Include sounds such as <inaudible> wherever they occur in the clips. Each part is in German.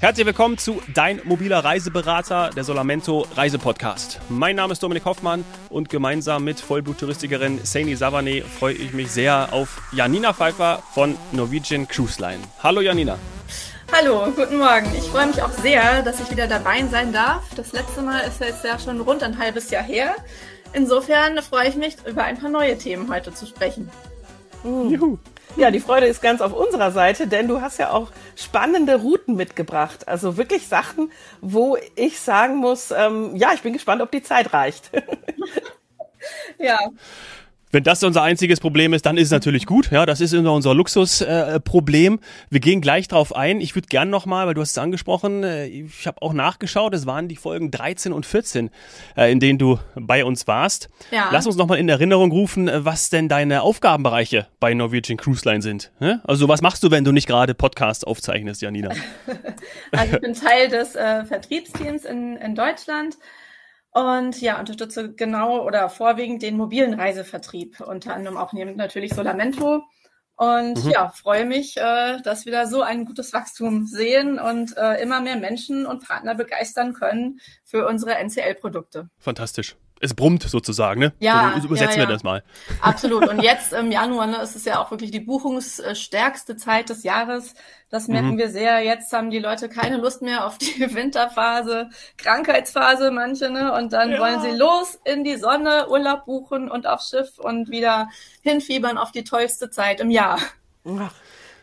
Herzlich willkommen zu Dein mobiler Reiseberater, der Solamento Reisepodcast. Mein Name ist Dominik Hoffmann und gemeinsam mit Vollbluttouristikerin Saini Savane freue ich mich sehr auf Janina Pfeiffer von Norwegian Cruise Line. Hallo Janina. Hallo, guten Morgen. Ich freue mich auch sehr, dass ich wieder dabei sein darf. Das letzte Mal ist jetzt ja schon rund ein halbes Jahr her. Insofern freue ich mich, über ein paar neue Themen heute zu sprechen. Juhu. Ja, die Freude ist ganz auf unserer Seite, denn du hast ja auch spannende Routen mitgebracht. Also wirklich Sachen, wo ich sagen muss, ähm, ja, ich bin gespannt, ob die Zeit reicht. <laughs> ja. Wenn das unser einziges Problem ist, dann ist es natürlich gut. Ja, das ist unser Luxusproblem. Äh, Wir gehen gleich drauf ein. Ich würde gern nochmal, weil du hast es angesprochen, äh, ich habe auch nachgeschaut, es waren die Folgen 13 und 14, äh, in denen du bei uns warst. Ja. Lass uns nochmal in Erinnerung rufen, äh, was denn deine Aufgabenbereiche bei Norwegian Cruise Line sind. Also was machst du, wenn du nicht gerade Podcast aufzeichnest, Janina? <laughs> also ich bin Teil des äh, Vertriebsteams in, in Deutschland. Und ja, unterstütze genau oder vorwiegend den mobilen Reisevertrieb, unter anderem auch natürlich Solamento. Und mhm. ja, freue mich, äh, dass wir da so ein gutes Wachstum sehen und äh, immer mehr Menschen und Partner begeistern können für unsere NCL-Produkte. Fantastisch es brummt sozusagen, ne? Ja. So übersetzen ja, ja. wir das mal. <laughs> Absolut. Und jetzt im Januar ne, ist es ja auch wirklich die buchungsstärkste Zeit des Jahres. Das merken mhm. wir sehr. Jetzt haben die Leute keine Lust mehr auf die <laughs> Winterphase, Krankheitsphase, manche, ne? Und dann ja. wollen sie los in die Sonne, Urlaub buchen und aufs Schiff und wieder hinfiebern auf die tollste Zeit im Jahr. Ach,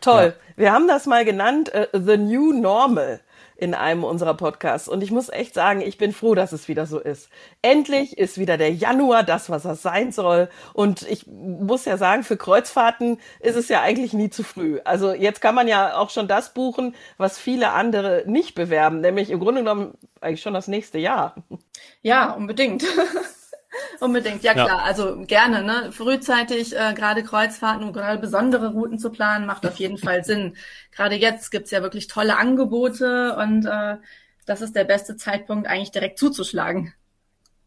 toll. Wir haben das mal genannt, uh, The New Normal in einem unserer Podcasts. Und ich muss echt sagen, ich bin froh, dass es wieder so ist. Endlich ist wieder der Januar das, was er sein soll. Und ich muss ja sagen, für Kreuzfahrten ist es ja eigentlich nie zu früh. Also jetzt kann man ja auch schon das buchen, was viele andere nicht bewerben, nämlich im Grunde genommen eigentlich schon das nächste Jahr. Ja, unbedingt. <laughs> Unbedingt, ja klar. Ja. Also gerne, ne? Frühzeitig äh, gerade Kreuzfahrten und gerade besondere Routen zu planen, macht auf jeden Fall Sinn. Gerade jetzt gibt's ja wirklich tolle Angebote und äh, das ist der beste Zeitpunkt, eigentlich direkt zuzuschlagen.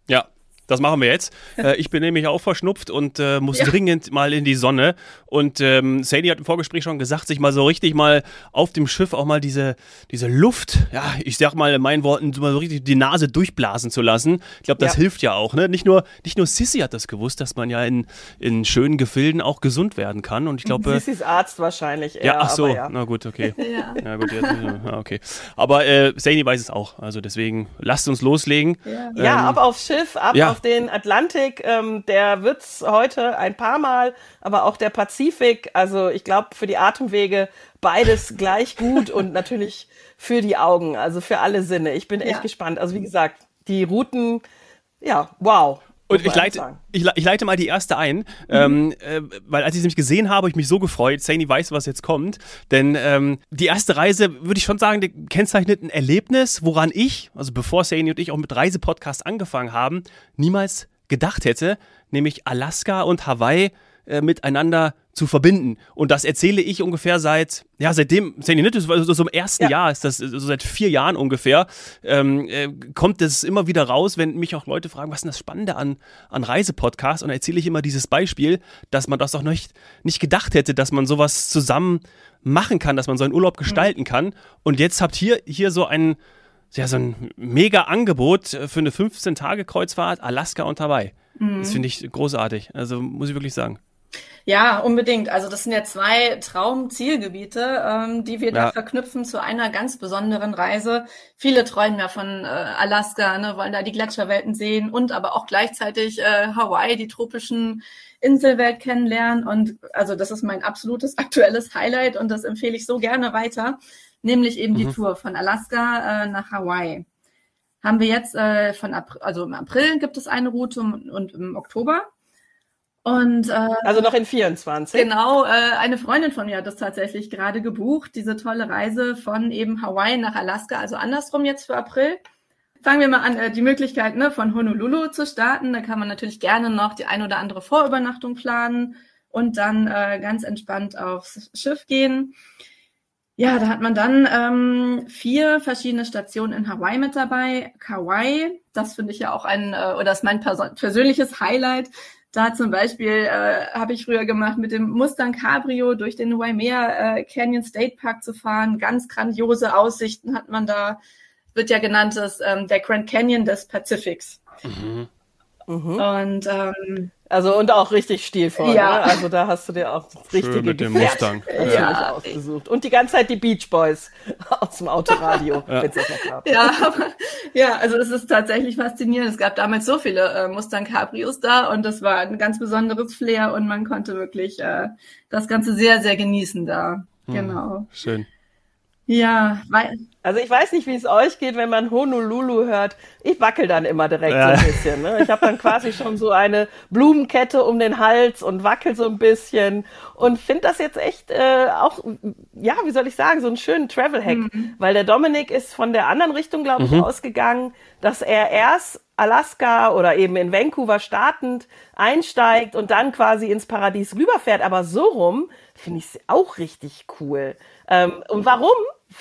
Ja, das machen wir jetzt. Äh, ich bin nämlich auch verschnupft und äh, muss ja. dringend mal in die Sonne. Und ähm, Sadie hat im Vorgespräch schon gesagt, sich mal so richtig mal auf dem Schiff auch mal diese, diese Luft, ja, ich sag mal in meinen Worten, mal so richtig die Nase durchblasen zu lassen. Ich glaube, das ja. hilft ja auch. Ne? Nicht, nur, nicht nur Sissy hat das gewusst, dass man ja in, in schönen Gefilden auch gesund werden kann. Und ich glaube. Sissys Arzt wahrscheinlich eher. Ja, ach so, ja. na gut, okay. <laughs> ja. ja, gut, jetzt, ja, okay. Aber äh, Sadie weiß es auch. Also deswegen lasst uns loslegen. Ja, ähm, ab aufs Schiff, ab auf den Atlantik, ähm, der wird's heute ein paar Mal, aber auch der Pazifik. Also ich glaube, für die Atemwege beides <laughs> gleich gut und natürlich für die Augen, also für alle Sinne. Ich bin echt ja. gespannt. Also wie gesagt, die Routen, ja, wow. Und ich leite, ich, ich, leite mal die erste ein, mhm. ähm, äh, weil als ich sie nämlich gesehen habe, habe ich mich so gefreut. Saini weiß, was jetzt kommt. Denn ähm, die erste Reise, würde ich schon sagen, kennzeichnet ein Erlebnis, woran ich, also bevor Saini und ich auch mit Reisepodcast angefangen haben, niemals gedacht hätte, nämlich Alaska und Hawaii äh, miteinander zu verbinden. Und das erzähle ich ungefähr seit, ja, seitdem, so, so im ersten ja. Jahr ist das, so seit vier Jahren ungefähr, ähm, äh, kommt es immer wieder raus, wenn mich auch Leute fragen, was ist denn das Spannende an, an Reisepodcasts? Und da erzähle ich immer dieses Beispiel, dass man das auch nicht, nicht gedacht hätte, dass man sowas zusammen machen kann, dass man so einen Urlaub mhm. gestalten kann. Und jetzt habt ihr hier so ein, ja, so ein mega Angebot für eine 15-Tage-Kreuzfahrt, Alaska und Hawaii. Mhm. Das finde ich großartig. Also muss ich wirklich sagen. Ja, unbedingt. Also das sind ja zwei Traumzielgebiete, ähm, die wir ja. da verknüpfen zu einer ganz besonderen Reise. Viele träumen ja von äh, Alaska, ne, wollen da die Gletscherwelten sehen und aber auch gleichzeitig äh, Hawaii, die tropischen Inselwelt kennenlernen. Und also das ist mein absolutes <laughs> aktuelles Highlight und das empfehle ich so gerne weiter, nämlich eben mhm. die Tour von Alaska äh, nach Hawaii. Haben wir jetzt äh, von April, also im April gibt es eine Route und im Oktober. Und äh, also noch in 24. Genau, äh, eine Freundin von mir hat das tatsächlich gerade gebucht, diese tolle Reise von eben Hawaii nach Alaska, also andersrum jetzt für April. Fangen wir mal an, äh, die Möglichkeit ne, von Honolulu zu starten. Da kann man natürlich gerne noch die ein oder andere Vorübernachtung planen und dann äh, ganz entspannt aufs Schiff gehen. Ja, da hat man dann ähm, vier verschiedene Stationen in Hawaii mit dabei. Kauai, das finde ich ja auch ein, äh, oder ist mein persönliches Highlight, Da zum Beispiel äh, habe ich früher gemacht, mit dem Mustang Cabrio durch den Waimea äh, Canyon State Park zu fahren. Ganz grandiose Aussichten hat man da. Wird ja genannt das, ähm, der Grand Canyon des Pazifiks. Mhm. Mhm. Und ähm, also und auch richtig stilvoll. Ja. Ne? Also da hast du dir auch das richtige Schön mit dem Mustang ja. ausgesucht. Und die ganze Zeit die Beach Boys <laughs> aus dem Autoradio. ja. ja, aber, ja, also es ist tatsächlich faszinierend. Es gab damals so viele äh, Mustang Cabrios da und das war ein ganz besonderes Flair und man konnte wirklich äh, das Ganze sehr, sehr genießen da. Hm, genau. Schön. Ja, weil. Also ich weiß nicht, wie es euch geht, wenn man Honolulu hört. Ich wackel dann immer direkt ja. so ein bisschen. Ne? Ich habe dann quasi schon so eine Blumenkette um den Hals und wackel so ein bisschen und finde das jetzt echt äh, auch, ja, wie soll ich sagen, so einen schönen Travel-Hack. Mhm. Weil der Dominik ist von der anderen Richtung, glaube ich, mhm. ausgegangen, dass er erst Alaska oder eben in Vancouver startend einsteigt und dann quasi ins Paradies rüberfährt. Aber so rum finde ich es auch richtig cool. Ähm, und warum?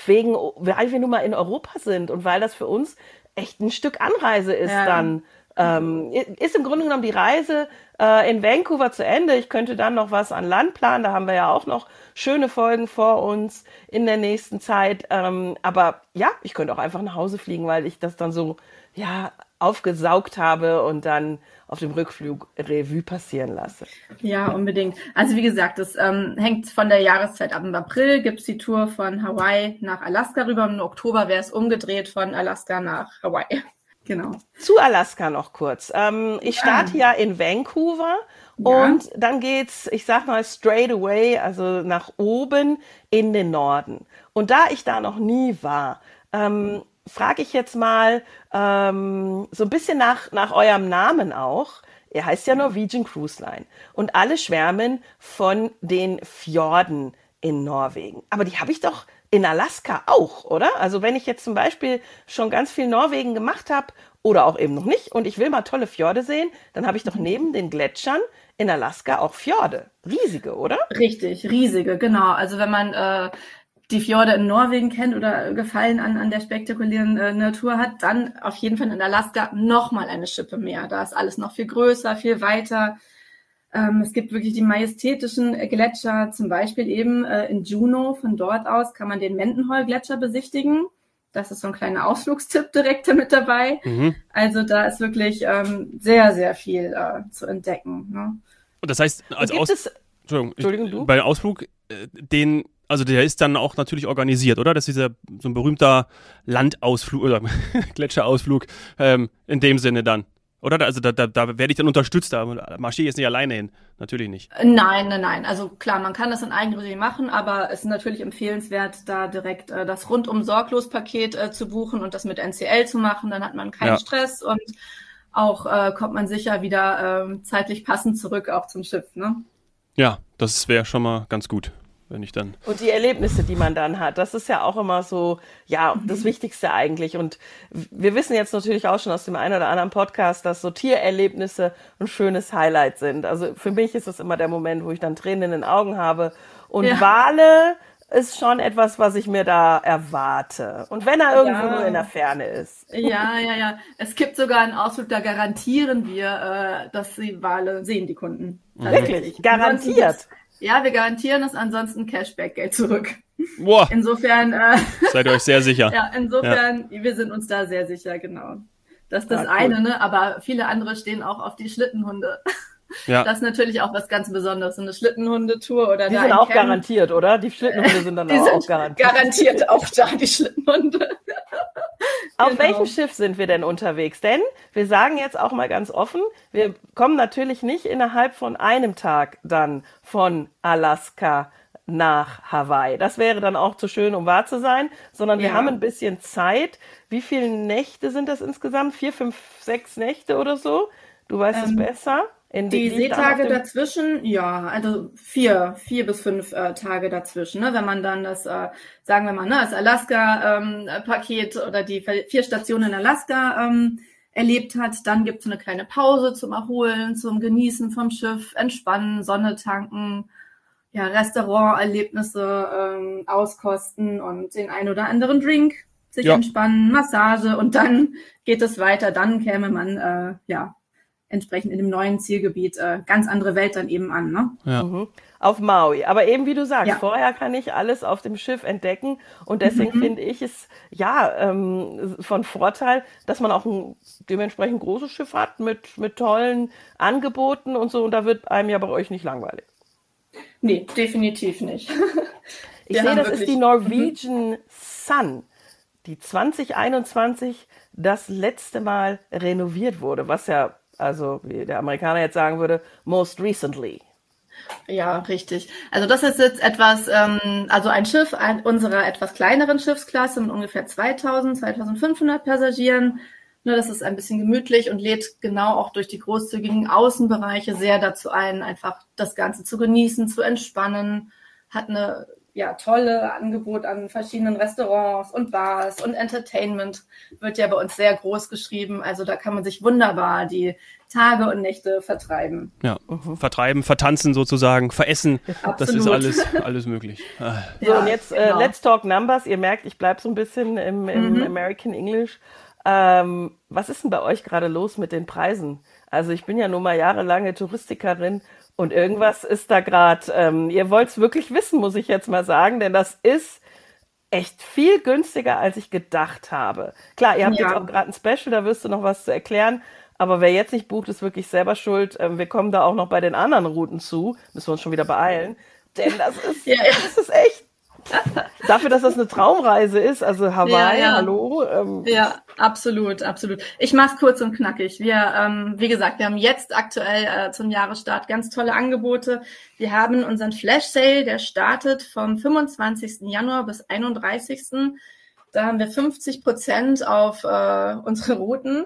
Wegen, weil wir nun mal in Europa sind und weil das für uns echt ein Stück Anreise ist ja. dann. Ähm, ist im Grunde genommen die Reise äh, in Vancouver zu Ende. Ich könnte dann noch was an Land planen. Da haben wir ja auch noch schöne Folgen vor uns in der nächsten Zeit. Ähm, aber ja, ich könnte auch einfach nach Hause fliegen, weil ich das dann so ja aufgesaugt habe und dann auf dem Rückflug Revue passieren lasse. Ja, unbedingt. Also wie gesagt, das ähm, hängt von der Jahreszeit ab. Im April gibt's die Tour von Hawaii nach Alaska rüber und im Oktober wäre es umgedreht von Alaska nach Hawaii. <laughs> Genau. Zu Alaska noch kurz. Ähm, ich starte ja. ja in Vancouver ja. und dann geht's, ich sag mal, straight away, also nach oben in den Norden. Und da ich da noch nie war, ähm, frage ich jetzt mal ähm, so ein bisschen nach, nach eurem Namen auch. Er heißt ja Norwegian Cruise Line. Und alle schwärmen von den Fjorden in Norwegen. Aber die habe ich doch in Alaska auch, oder? Also wenn ich jetzt zum Beispiel schon ganz viel Norwegen gemacht habe oder auch eben noch nicht und ich will mal tolle Fjorde sehen, dann habe ich doch neben den Gletschern in Alaska auch Fjorde. Riesige, oder? Richtig, riesige, genau. Also wenn man äh, die Fjorde in Norwegen kennt oder Gefallen an, an der spektakulären äh, Natur hat, dann auf jeden Fall in Alaska nochmal eine Schippe mehr. Da ist alles noch viel größer, viel weiter. Ähm, es gibt wirklich die majestätischen Gletscher, zum Beispiel eben äh, in Juneau. Von dort aus kann man den Mendenhall-Gletscher besichtigen. Das ist so ein kleiner Ausflugstipp direkt mit dabei. Mhm. Also da ist wirklich ähm, sehr, sehr viel äh, zu entdecken. Ne? Und das heißt, als Aus Entschuldigung, Entschuldigung ich, bei Ausflug, äh, den also der ist dann auch natürlich organisiert, oder? Das ist dieser so ein berühmter Landausflug oder <laughs> Gletscherausflug ähm, in dem Sinne dann. Oder? Also da, da, da werde ich dann unterstützt, da marschiere ich jetzt nicht alleine hin. Natürlich nicht. Nein, nein, nein. Also klar, man kann das in Eigenregie machen, aber es ist natürlich empfehlenswert, da direkt äh, das rundum sorglos Paket äh, zu buchen und das mit NCL zu machen. Dann hat man keinen ja. Stress und auch äh, kommt man sicher wieder äh, zeitlich passend zurück auch zum Schiff. Ne? Ja, das wäre schon mal ganz gut wenn ich dann. Und die Erlebnisse, die man dann hat, das ist ja auch immer so, ja, das mhm. Wichtigste eigentlich. Und wir wissen jetzt natürlich auch schon aus dem einen oder anderen Podcast, dass so Tiererlebnisse ein schönes Highlight sind. Also für mich ist es immer der Moment, wo ich dann Tränen in den Augen habe. Und ja. Wale ist schon etwas, was ich mir da erwarte. Und wenn er irgendwo ja. nur in der Ferne ist. Ja, ja, ja. Es gibt sogar einen Ausflug, da garantieren wir, äh, dass die Wale sehen, die Kunden. Wirklich? Garantiert? Ja, wir garantieren es, ansonsten Cashback-Geld zurück. Boah. Insofern. Äh, Seid ihr euch sehr sicher. <laughs> ja, insofern, ja. wir sind uns da sehr sicher, genau. Das ist das ah, eine, ne? Aber viele andere stehen auch auf die Schlittenhunde. Ja. Das ist natürlich auch was ganz Besonderes. So eine Schlittenhundetour oder Die sind auch Camp. garantiert, oder? Die <laughs> Schlittenhunde sind dann die auch, sind auch garantiert. Garantiert auch da, die Schlittenhunde. Auf genau. welchem Schiff sind wir denn unterwegs? Denn wir sagen jetzt auch mal ganz offen, wir kommen natürlich nicht innerhalb von einem Tag dann von Alaska nach Hawaii. Das wäre dann auch zu schön, um wahr zu sein, sondern ja. wir haben ein bisschen Zeit. Wie viele Nächte sind das insgesamt? Vier, fünf, sechs Nächte oder so? Du weißt ähm, es besser. In die, die Seetage dazwischen, ja, also vier, vier bis fünf äh, Tage dazwischen. Ne? Wenn man dann das, äh, sagen wir mal, ne, das Alaska-Paket ähm, oder die vier Stationen in Alaska ähm, erlebt hat, dann gibt's eine kleine Pause zum Erholen, zum Genießen vom Schiff, Entspannen, Sonne tanken, ja, Restauranterlebnisse ähm, auskosten und den ein oder anderen Drink, sich ja. entspannen, Massage und dann geht es weiter. Dann käme man äh, ja entsprechend in dem neuen Zielgebiet äh, ganz andere Welt dann eben an. Ne? Ja. Mhm. Auf Maui. Aber eben wie du sagst, ja. vorher kann ich alles auf dem Schiff entdecken und deswegen mhm. finde ich es ja ähm, von Vorteil, dass man auch ein dementsprechend großes Schiff hat mit, mit tollen Angeboten und so und da wird einem ja bei euch nicht langweilig. Nee, definitiv nicht. <laughs> ich sehe, das ist die Norwegian Sun, die 2021 das letzte Mal renoviert wurde, was ja also, wie der Amerikaner jetzt sagen würde, most recently. Ja, richtig. Also das ist jetzt etwas, ähm, also ein Schiff ein, unserer etwas kleineren Schiffsklasse mit ungefähr 2000, 2500 Passagieren. Nur das ist ein bisschen gemütlich und lädt genau auch durch die großzügigen Außenbereiche sehr dazu ein, einfach das Ganze zu genießen, zu entspannen. Hat eine ja, tolle Angebot an verschiedenen Restaurants und Bars und Entertainment wird ja bei uns sehr groß geschrieben. Also da kann man sich wunderbar die Tage und Nächte vertreiben. Ja, vertreiben, vertanzen sozusagen, veressen. Absolut. Das ist alles, <laughs> alles möglich. Ah. So, und jetzt äh, genau. Let's Talk Numbers. Ihr merkt, ich bleibe so ein bisschen im, im mhm. American English. Ähm, was ist denn bei euch gerade los mit den Preisen? Also ich bin ja nun mal jahrelange Touristikerin und irgendwas ist da gerade, ähm, ihr wollt es wirklich wissen, muss ich jetzt mal sagen, denn das ist echt viel günstiger, als ich gedacht habe. Klar, ihr habt ja. jetzt auch gerade ein Special, da wirst du noch was zu erklären. Aber wer jetzt nicht bucht, ist wirklich selber schuld. Ähm, wir kommen da auch noch bei den anderen Routen zu. Müssen wir uns schon wieder beeilen. Denn das ist, ja, ja. das ist echt Dafür, dass das eine Traumreise ist, also Hawaii, ja, ja. hallo. Ähm. Ja, absolut, absolut. Ich mach's kurz und knackig. Wir, ähm, wie gesagt, wir haben jetzt aktuell äh, zum Jahresstart ganz tolle Angebote. Wir haben unseren Flash Sale, der startet vom 25. Januar bis 31. Da haben wir 50 Prozent auf äh, unsere Routen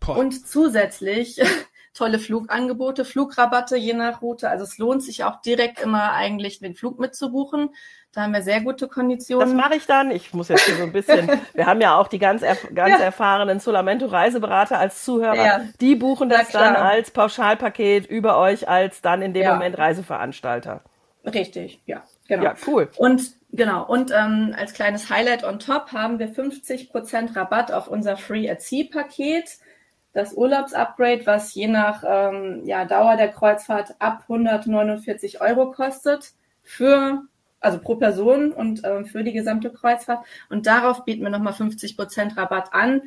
Boah. und zusätzlich <laughs> tolle Flugangebote, Flugrabatte je nach Route. Also es lohnt sich auch direkt immer eigentlich den Flug mitzubuchen. Da haben wir sehr gute Konditionen. Das mache ich dann. Ich muss jetzt hier so ein bisschen, <laughs> wir haben ja auch die ganz, erf ganz ja. erfahrenen Solamento Reiseberater als Zuhörer. Ja. Die buchen das dann als Pauschalpaket über euch als dann in dem ja. Moment Reiseveranstalter. Richtig, ja, genau. Ja, cool. Und genau, und ähm, als kleines Highlight on top haben wir 50% Rabatt auf unser Free at Sea Paket. Das Urlaubsupgrade, was je nach ähm, ja, Dauer der Kreuzfahrt ab 149 Euro kostet für also pro Person und äh, für die gesamte Kreuzfahrt. Und darauf bieten wir nochmal 50 Prozent Rabatt an,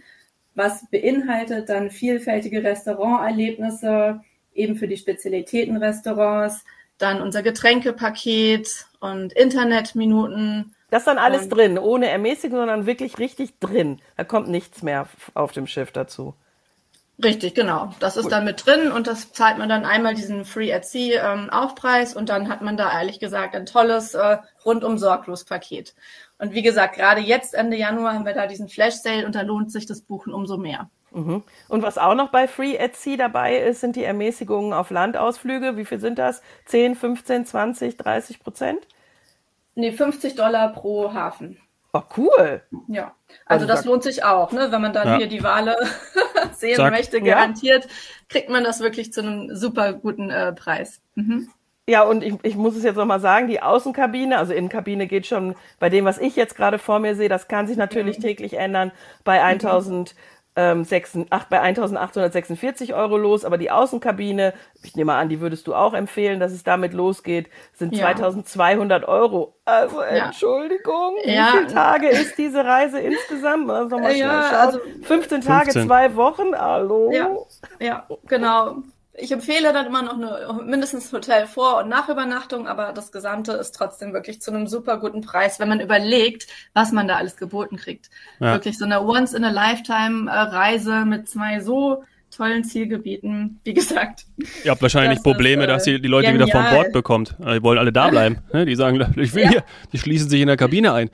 was beinhaltet dann vielfältige Restauranterlebnisse, eben für die Spezialitätenrestaurants, dann unser Getränkepaket und Internetminuten. Das ist dann alles und, drin, ohne Ermäßigung, sondern wirklich richtig drin. Da kommt nichts mehr auf dem Schiff dazu. Richtig, genau. Das ist Gut. dann mit drin und das zahlt man dann einmal diesen Free at Sea ähm, Aufpreis und dann hat man da ehrlich gesagt ein tolles äh, rundum sorglos Paket. Und wie gesagt, gerade jetzt Ende Januar haben wir da diesen Flash Sale und da lohnt sich das Buchen umso mehr. Mhm. Und was auch noch bei Free at Sea dabei ist, sind die Ermäßigungen auf Landausflüge. Wie viel sind das? 10, 15, 20, 30 Prozent? Nee, 50 Dollar pro Hafen. Oh, cool. Ja, also, also das lohnt sich auch, ne? wenn man dann ja. hier die Wale <laughs> sehen Sag, möchte, garantiert, ja. kriegt man das wirklich zu einem super guten äh, Preis. Mhm. Ja, und ich, ich muss es jetzt nochmal sagen, die Außenkabine, also Innenkabine geht schon bei dem, was ich jetzt gerade vor mir sehe, das kann sich natürlich mhm. täglich ändern. Bei 1000 mhm ähm, 6, 8, bei 1846 Euro los, aber die Außenkabine, ich nehme an, die würdest du auch empfehlen, dass es damit losgeht, sind ja. 2200 Euro. Also Entschuldigung, ja. wie viele Tage ist diese Reise insgesamt? Also mal ja, also 15 Tage, 15. zwei Wochen, hallo? Ja, ja genau ich empfehle dann immer noch eine, mindestens Hotel vor- und Nachübernachtung, aber das Gesamte ist trotzdem wirklich zu einem super guten Preis, wenn man überlegt, was man da alles geboten kriegt. Ja. Wirklich so eine Once-in-a-Lifetime-Reise mit zwei so tollen Zielgebieten. Wie gesagt. Ihr habt wahrscheinlich das Probleme, ist, äh, dass ihr die Leute genial. wieder von Bord bekommt. Die wollen alle da bleiben. <laughs> Ne? Die sagen, ich will ja. hier. Die schließen sich in der Kabine ein.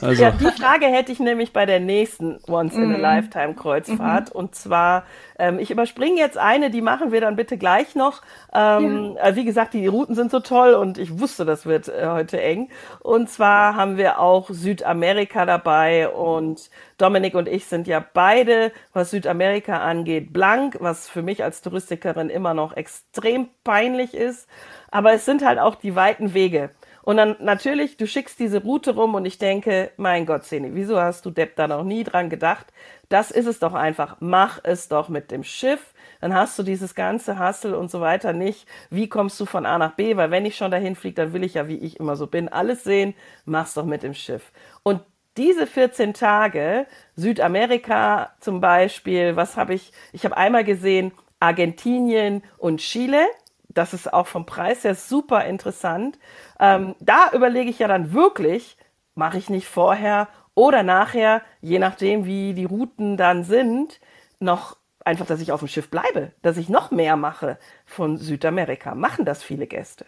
Also. Ja, die Frage hätte ich nämlich bei der nächsten Once-in-a-Lifetime-Kreuzfahrt. Mhm. Und zwar, ähm, ich überspringe jetzt eine, die machen wir dann bitte gleich noch. Ähm, ja. Äh, wie gesagt, die Routen sind so toll und ich wusste, das wird äh, heute eng. Und zwar haben wir auch Südamerika dabei und Dominik und ich sind ja beide, was Südamerika angeht, blank, was für mich als Touristikerin immer noch extrem peinlich ist. Aber es sind halt auch die weiten Wege. Und dann natürlich, du schickst diese Route rum und ich denke, mein Gott, Seni, wieso hast du Depp da noch nie dran gedacht? Das ist es doch einfach. Mach es doch mit dem Schiff. Dann hast du dieses ganze Hassel und so weiter nicht. Wie kommst du von A nach B? Weil wenn ich schon dahin fliege, dann will ich ja, wie ich immer so bin, alles sehen. Mach's doch mit dem Schiff. Und diese 14 Tage, Südamerika zum Beispiel, was habe ich? Ich habe einmal gesehen Argentinien und Chile. Das ist auch vom Preis her super interessant. Ähm, da überlege ich ja dann wirklich, mache ich nicht vorher oder nachher, je nachdem, wie die Routen dann sind, noch einfach, dass ich auf dem Schiff bleibe, dass ich noch mehr mache von Südamerika. Machen das viele Gäste?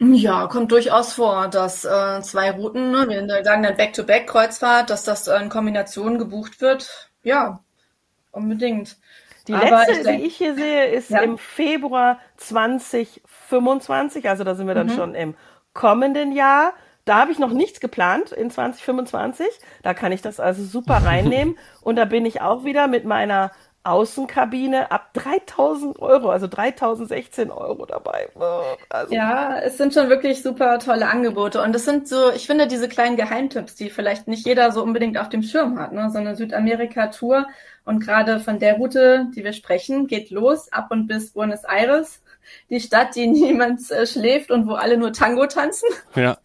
Ja, kommt durchaus vor, dass äh, zwei Routen, ne, wir sagen dann Back-to-Back-Kreuzfahrt, dass das äh, in Kombination gebucht wird. Ja, unbedingt. Die Aber letzte, ich denk, die ich hier sehe, ist ja. im Februar 2025, also da sind wir dann mhm. schon im kommenden Jahr. Da habe ich noch nichts geplant in 2025. Da kann ich das also super reinnehmen. <laughs> Und da bin ich auch wieder mit meiner Außenkabine ab 3000 Euro, also 3016 Euro dabei. Also. Ja, es sind schon wirklich super tolle Angebote. Und es sind so, ich finde, diese kleinen Geheimtipps, die vielleicht nicht jeder so unbedingt auf dem Schirm hat, ne? so eine Südamerika-Tour. Und gerade von der Route, die wir sprechen, geht los ab und bis Buenos Aires. Die Stadt, die <laughs> niemand äh, schläft und wo alle nur Tango tanzen. Ja.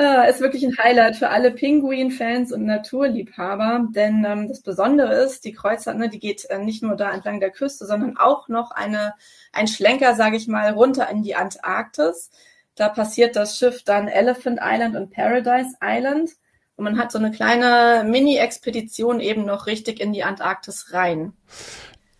Ja, ist wirklich ein Highlight für alle Pinguin-Fans und Naturliebhaber, denn ähm, das Besondere ist, die Kreuzfahrt, ne, die geht äh, nicht nur da entlang der Küste, sondern auch noch eine, ein Schlenker, sage ich mal, runter in die Antarktis. Da passiert das Schiff dann Elephant Island und Paradise Island und man hat so eine kleine Mini-Expedition eben noch richtig in die Antarktis rein.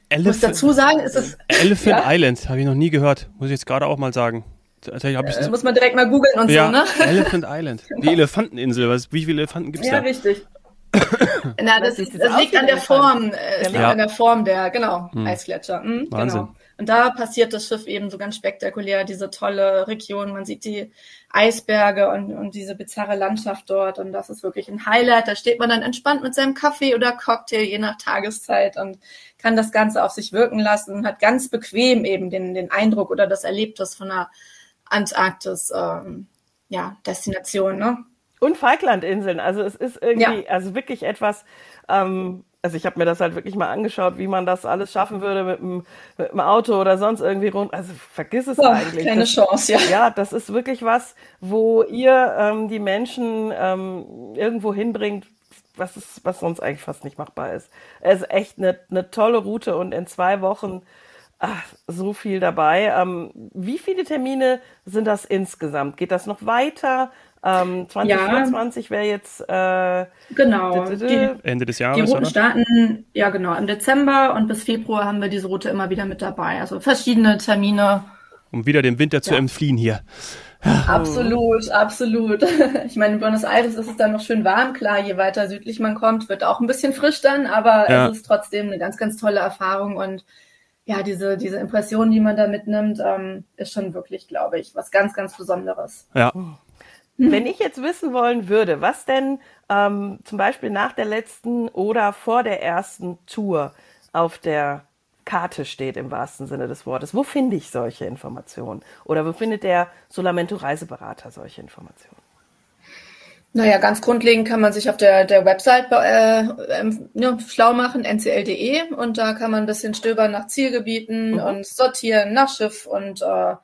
Elephant, muss dazu sagen, ist es Elephant ja? Island, habe ich noch nie gehört, muss ich jetzt gerade auch mal sagen. Äh, muss man direkt mal googeln und ja, so, ne? <laughs> Elephant Island. Die Elefanteninsel. Was, wie viele Elefanten gibt es ja, da? Ja, richtig. <coughs> Na, das, das, das liegt an der Form, äh, es liegt an der Form der, genau, hm. Eisgletscher. Mhm, Wahnsinn. Genau. Und da passiert das Schiff eben so ganz spektakulär, diese tolle Region. Man sieht die Eisberge und, und diese bizarre Landschaft dort. Und das ist wirklich ein Highlight. Da steht man dann entspannt mit seinem Kaffee oder Cocktail, je nach Tageszeit und kann das Ganze auf sich wirken lassen und hat ganz bequem eben den, den Eindruck oder das Erlebnis von einer Antarktis, ähm, ja, Destination, ne? Und Falklandinseln. Also es ist irgendwie, ja. also wirklich etwas, ähm, also ich habe mir das halt wirklich mal angeschaut, wie man das alles schaffen würde mit dem, mit dem Auto oder sonst irgendwie rund. Also vergiss es oh, eigentlich. Keine das, Chance, ja. Ja, das ist wirklich was, wo ihr ähm, die Menschen ähm, irgendwo hinbringt, was, ist, was sonst eigentlich fast nicht machbar ist. Es ist echt eine, eine tolle Route und in zwei Wochen Ach, so viel dabei. Ähm, wie viele Termine sind das insgesamt? Geht das noch weiter? Ähm, 2024 ja, wäre jetzt äh, genau die, Ende des Jahres. Die Routen oder? starten ja genau im Dezember und bis Februar haben wir diese Route immer wieder mit dabei. Also verschiedene Termine. Um wieder dem Winter zu ja. entfliehen hier. Absolut, absolut. <laughs> Ich meine, in Buenos Aires ist es dann noch schön warm. Klar, je weiter südlich man kommt, wird auch ein bisschen frisch dann, aber ja. es ist trotzdem eine ganz, ganz tolle Erfahrung und ja, diese, diese Impression, die man da mitnimmt, ähm, ist schon wirklich, glaube ich, was ganz, ganz Besonderes. Ja. Hm. Wenn ich jetzt wissen wollen würde, was denn ähm, zum Beispiel nach der letzten oder vor der ersten Tour auf der Karte steht im wahrsten Sinne des Wortes, wo finde ich solche Informationen? Oder wo findet der Solamento Reiseberater solche Informationen? Naja, ganz grundlegend kann man sich auf der, der Website äh, ähm, ja, schlau machen, ncl.de, und da kann man ein bisschen stöbern nach Zielgebieten mhm. und sortieren nach Schiff und äh,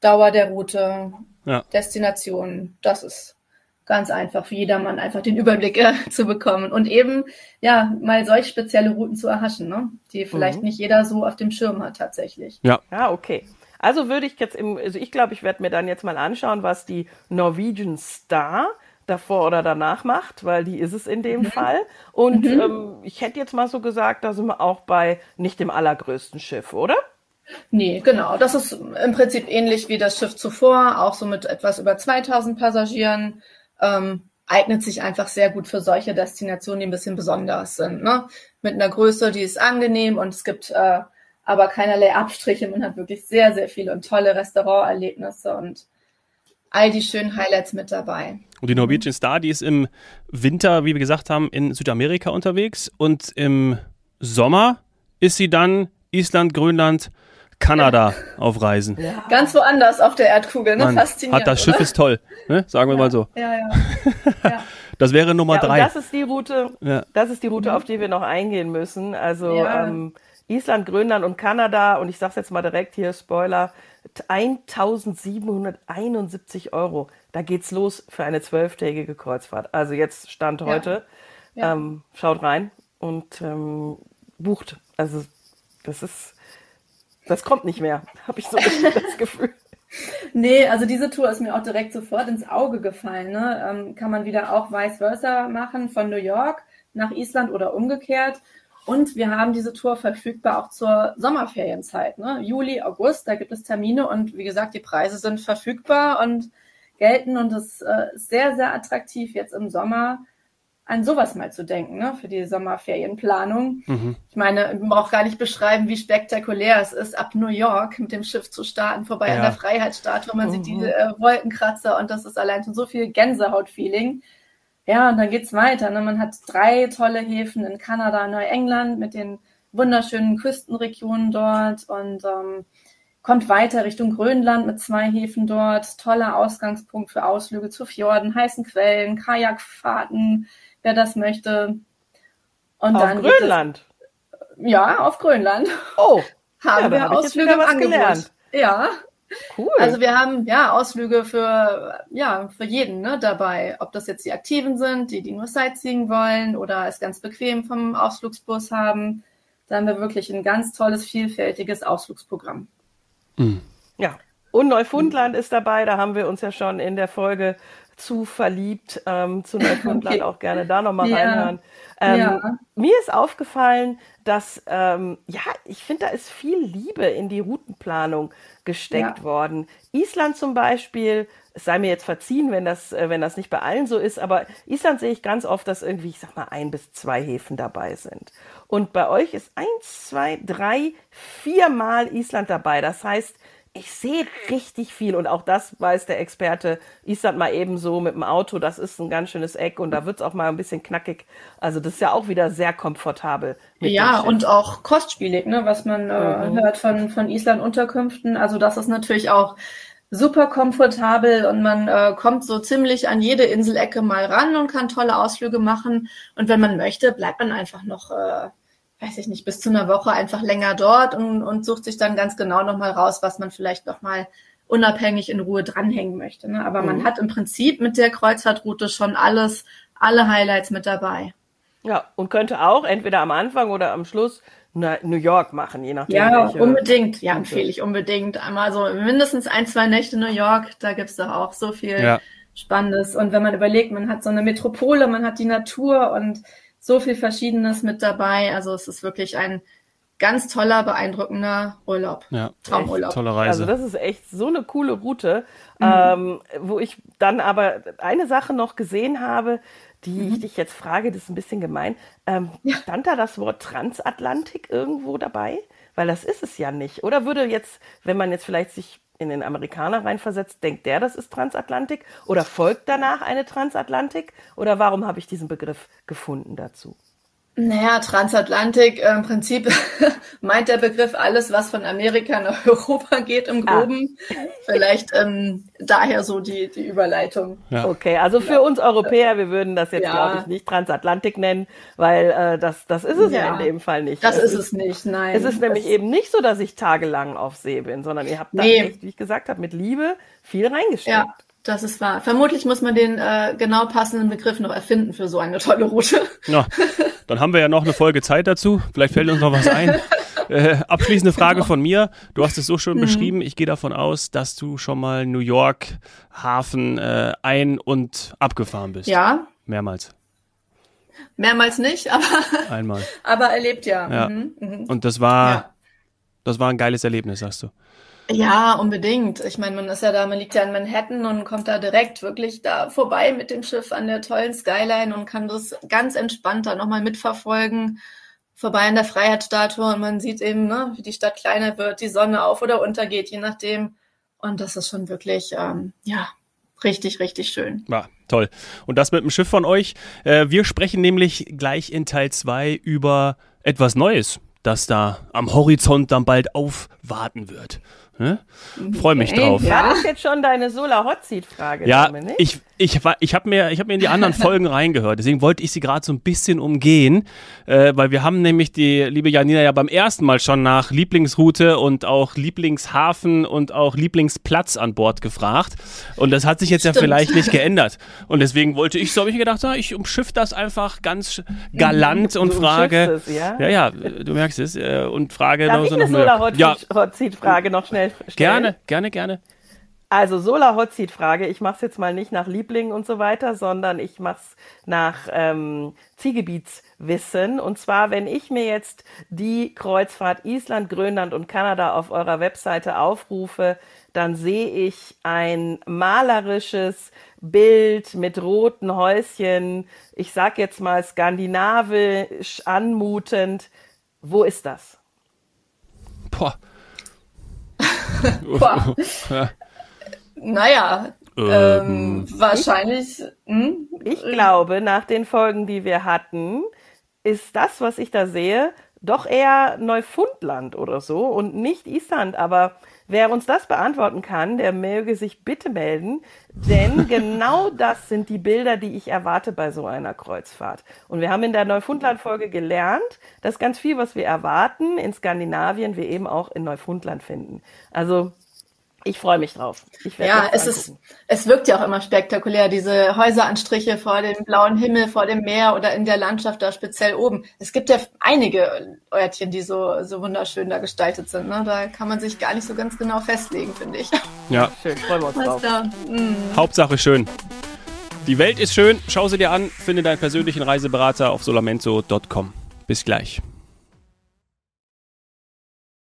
Dauer der Route, ja. Destination. Das ist ganz einfach für jedermann, einfach den Überblick äh, <laughs> zu bekommen und eben ja mal solch spezielle Routen zu erhaschen, ne? die vielleicht mhm. nicht jeder so auf dem Schirm hat tatsächlich. Ja, ja okay. Also würde ich jetzt im, also ich glaube, ich werde mir dann jetzt mal anschauen, was die Norwegian Star davor oder danach macht, weil die ist es in dem mhm. Fall. Und mhm. ähm, ich hätte jetzt mal so gesagt, da sind wir auch bei nicht dem allergrößten Schiff, oder? Nee, genau. Das ist im Prinzip ähnlich wie das Schiff zuvor, auch so mit etwas über 2000 Passagieren. Ähm, eignet sich einfach sehr gut für solche Destinationen, die ein bisschen besonders sind. Ne? Mit einer Größe, die ist angenehm und es gibt äh, aber keinerlei Abstriche. Man hat wirklich sehr, sehr viele und tolle Restauranterlebnisse und all die schönen Highlights mit dabei. Und die Norwegian Star, die ist im Winter, wie wir gesagt haben, in Südamerika unterwegs und im Sommer ist sie dann Island, Grönland, Kanada auf Reisen. Ja. Ganz woanders auf der Erdkugel, ne? Mann, Faszinierend. Hat das Schiff oder? ist toll, ne? Sagen wir ja, mal so. Ja, ja. <laughs> ja. Das wäre Nummer ja, drei. Das ist die Route, ja. das ist die Route, auf die wir noch eingehen müssen. Also ähm, Island, Grönland und Kanada. Und ich sage es jetzt mal direkt hier, Spoiler, 1771 Euro. Da geht's los für eine zwölftägige Kreuzfahrt. Also jetzt Stand heute. Ja. Ähm, schaut rein und ähm, bucht. Also das ist, das kommt nicht mehr, <laughs> habe ich so das Gefühl. <laughs> Nee, also diese Tour ist mir auch direkt sofort ins Auge gefallen. Ne? Ähm, kann man wieder auch vice versa machen von New York nach Island oder umgekehrt. Und wir haben diese Tour verfügbar auch zur Sommerferienzeit, ne? Juli, August, da gibt es Termine und wie gesagt, die Preise sind verfügbar und gelten und es äh, ist sehr, sehr attraktiv jetzt im Sommer an sowas mal zu denken, ne, für die Sommerferienplanung. Mhm. Ich meine, man braucht gar nicht beschreiben, wie spektakulär es ist, ab New York mit dem Schiff zu starten, vorbei ja. an der Freiheitsstatue. Man mhm. sieht die äh, Wolkenkratzer und das ist allein schon so viel Gänsehaut-Feeling. Ja, und dann geht's weiter. Ne? Man hat drei tolle Häfen in Kanada, Neuengland mit den wunderschönen Küstenregionen dort und ähm, kommt weiter Richtung Grönland mit zwei Häfen dort. Toller Ausgangspunkt für Ausflüge zu Fjorden, heißen Quellen, Kajakfahrten, wer das möchte. Und auf dann Grönland? Es, ja, auf Grönland. Oh, <laughs> haben ja, wir hab Ausflüge Angebot. Gelernt. Ja. Cool. Also wir haben ja Ausflüge für ja für jeden ne, dabei, ob das jetzt die Aktiven sind, die die nur Sightseeing wollen oder es ganz bequem vom Ausflugsbus haben. Da haben wir wirklich ein ganz tolles, vielfältiges Ausflugsprogramm. Mhm. Ja. Und Neufundland ist dabei, da haben wir uns ja schon in der Folge zu verliebt ähm, zu Neufundland, <laughs> okay. auch gerne da nochmal ja. reinhören. Ähm, ja. Mir ist aufgefallen, dass, ähm, ja, ich finde, da ist viel Liebe in die Routenplanung gesteckt ja. worden. Island zum Beispiel, es sei mir jetzt verziehen, wenn das, äh, wenn das nicht bei allen so ist, aber Island sehe ich ganz oft, dass irgendwie, ich sag mal, ein bis zwei Häfen dabei sind. Und bei euch ist eins, zwei, drei, viermal Island dabei. Das heißt, ich sehe richtig viel und auch das weiß der Experte Island mal eben so mit dem Auto, das ist ein ganz schönes Eck und da wird es auch mal ein bisschen knackig. Also das ist ja auch wieder sehr komfortabel. ja, und auch kostspielig, ne, was man äh, mhm. hört von, von Island-Unterkünften. Also das ist natürlich auch super komfortabel und man äh, kommt so ziemlich an jede Inselecke mal ran und kann tolle Ausflüge machen. Und wenn man möchte, bleibt man einfach noch äh, weiß ich nicht, bis zu einer Woche einfach länger dort und, und sucht sich dann ganz genau nochmal raus, was man vielleicht nochmal unabhängig in Ruhe dranhängen möchte. Ne? Aber mhm. man hat im Prinzip mit der Kreuzfahrtroute schon alles, alle Highlights mit dabei. Ja, und könnte auch entweder am Anfang oder am Schluss New York machen, je nachdem. Ja, unbedingt. Ja, empfehle ich unbedingt. Einmal so mindestens ein, zwei Nächte New York, da gibt's doch auch so viel ja. Spannendes. Und wenn man überlegt, man hat so eine Metropole, man hat die Natur und so viel Verschiedenes mit dabei. Also es ist wirklich ein ganz toller, beeindruckender Urlaub. Ja, Traumurlaub. Tolle Reise. Also das ist echt so eine coole Route, mhm. ähm, wo ich dann aber eine Sache noch gesehen habe, die mhm. ich dich jetzt frage, das ist ein bisschen gemein. Ähm, ja. Stand da das Wort Transatlantik irgendwo dabei? Weil das ist es ja nicht. Oder würde jetzt, wenn man jetzt vielleicht sich in den Amerikaner reinversetzt, denkt der, das ist Transatlantik? Oder folgt danach eine Transatlantik? Oder warum habe ich diesen Begriff gefunden dazu? Naja, Transatlantik, äh, im Prinzip <laughs> meint der Begriff alles, was von Amerika nach <laughs> Europa geht im ah. Groben. Ah. Vielleicht ähm, daher so die, die Überleitung. Ja. Okay, also für uns Europäer, wir würden das jetzt, ja. glaube ich, nicht Transatlantik nennen, weil äh, das, das ist es ja. ja in dem Fall nicht. Das es ist es nicht, nein. Es ist nämlich eben nicht so, dass ich tagelang auf See bin, sondern ihr habt da nee. echt, wie ich gesagt habe, mit Liebe viel reingesteckt. Ja. Das ist wahr. Vermutlich muss man den äh, genau passenden Begriff noch erfinden für so eine tolle Route. Ja, <laughs> dann haben wir ja noch eine Folge Zeit dazu. Vielleicht fällt uns noch was ein. <laughs> Äh, abschließende Frage genau. von mir. Du hast es so schön mhm. beschrieben. Ich gehe davon aus, dass du schon mal New York Hafen äh, ein- und abgefahren bist. Ja. Mehrmals. Mehrmals nicht, aber <laughs> einmal. aber erlebt ja. ja. Mhm. Mhm. Und das war, ja. das war ein geiles Erlebnis, sagst du. Ja, unbedingt. Ich meine, man ist ja da, man liegt ja in Manhattan und kommt da direkt wirklich da vorbei mit dem Schiff an der tollen Skyline und kann das ganz entspannt da nochmal mitverfolgen. Vorbei an der Freiheitsstatue und man sieht eben, ne, wie die Stadt kleiner wird, die Sonne auf oder untergeht, je nachdem. Und das ist schon wirklich, ähm, ja, richtig, richtig schön. Ja, toll. Und das mit dem Schiff von euch. Äh, wir sprechen nämlich gleich in Teil zwei über etwas Neues das da am Horizont dann bald aufwarten wird. Ne? Freue mich okay. drauf. War das jetzt schon deine Solar Hot Seat Frage? Ja, Dominik? ich ich ich habe mir ich habe mir in die anderen <laughs> Folgen reingehört. Deswegen wollte ich sie gerade so ein bisschen umgehen, äh, weil wir haben nämlich die liebe Janina ja beim ersten Mal schon nach Lieblingsroute und auch Lieblingshafen und auch Lieblingsplatz an Bord gefragt. Und das hat sich jetzt Stimmt. ja vielleicht nicht <laughs> geändert. Und deswegen wollte ich so habe ich gedacht, ja, ich umschiff das einfach ganz galant und du frage. Es, ja? ja, ja, du merkst es äh, und frage Darf noch ich eine Solar Hot, ja. Hot Seat Frage noch schnell stellen? Gerne, gerne, gerne. Also Solar Hot Seat Frage. Ich mache es jetzt mal nicht nach Lieblingen und so weiter, sondern ich mache es nach ähm, Zielgebietswissen. Und zwar, wenn ich mir jetzt die Kreuzfahrt Island, Grönland und Kanada auf eurer Webseite aufrufe, dann sehe ich ein malerisches Bild mit roten Häuschen. Ich sag jetzt mal skandinavisch anmutend. Wo ist das? Boah. <laughs> Naja, ähm, ähm, wahrscheinlich. Hm? Ich glaube, nach den Folgen, die wir hatten, ist das, was ich da sehe, doch eher Neufundland oder so und nicht Island. Aber wer uns das beantworten kann, der möge sich bitte melden, denn <laughs> genau das sind die Bilder, die ich erwarte bei so einer Kreuzfahrt. Und wir haben in der Neufundland-Folge gelernt, dass ganz viel, was wir erwarten in Skandinavien, wir eben auch in Neufundland finden. Also ich freue mich drauf. ja, es ist, es wirkt ja auch immer spektakulär, diese Häuseranstriche vor dem blauen Himmel, vor dem Meer oder in der Landschaft da speziell oben. Es gibt ja einige Örtchen, die so, so wunderschön da gestaltet sind. Ne? Da kann man sich gar nicht so ganz genau festlegen, finde ich. Ja. Schön, freuen wir uns drauf. Mhm. Hauptsache schön. Die Welt ist schön, schau sie dir an, finde deinen persönlichen Reiseberater auf solamento.com. Bis gleich.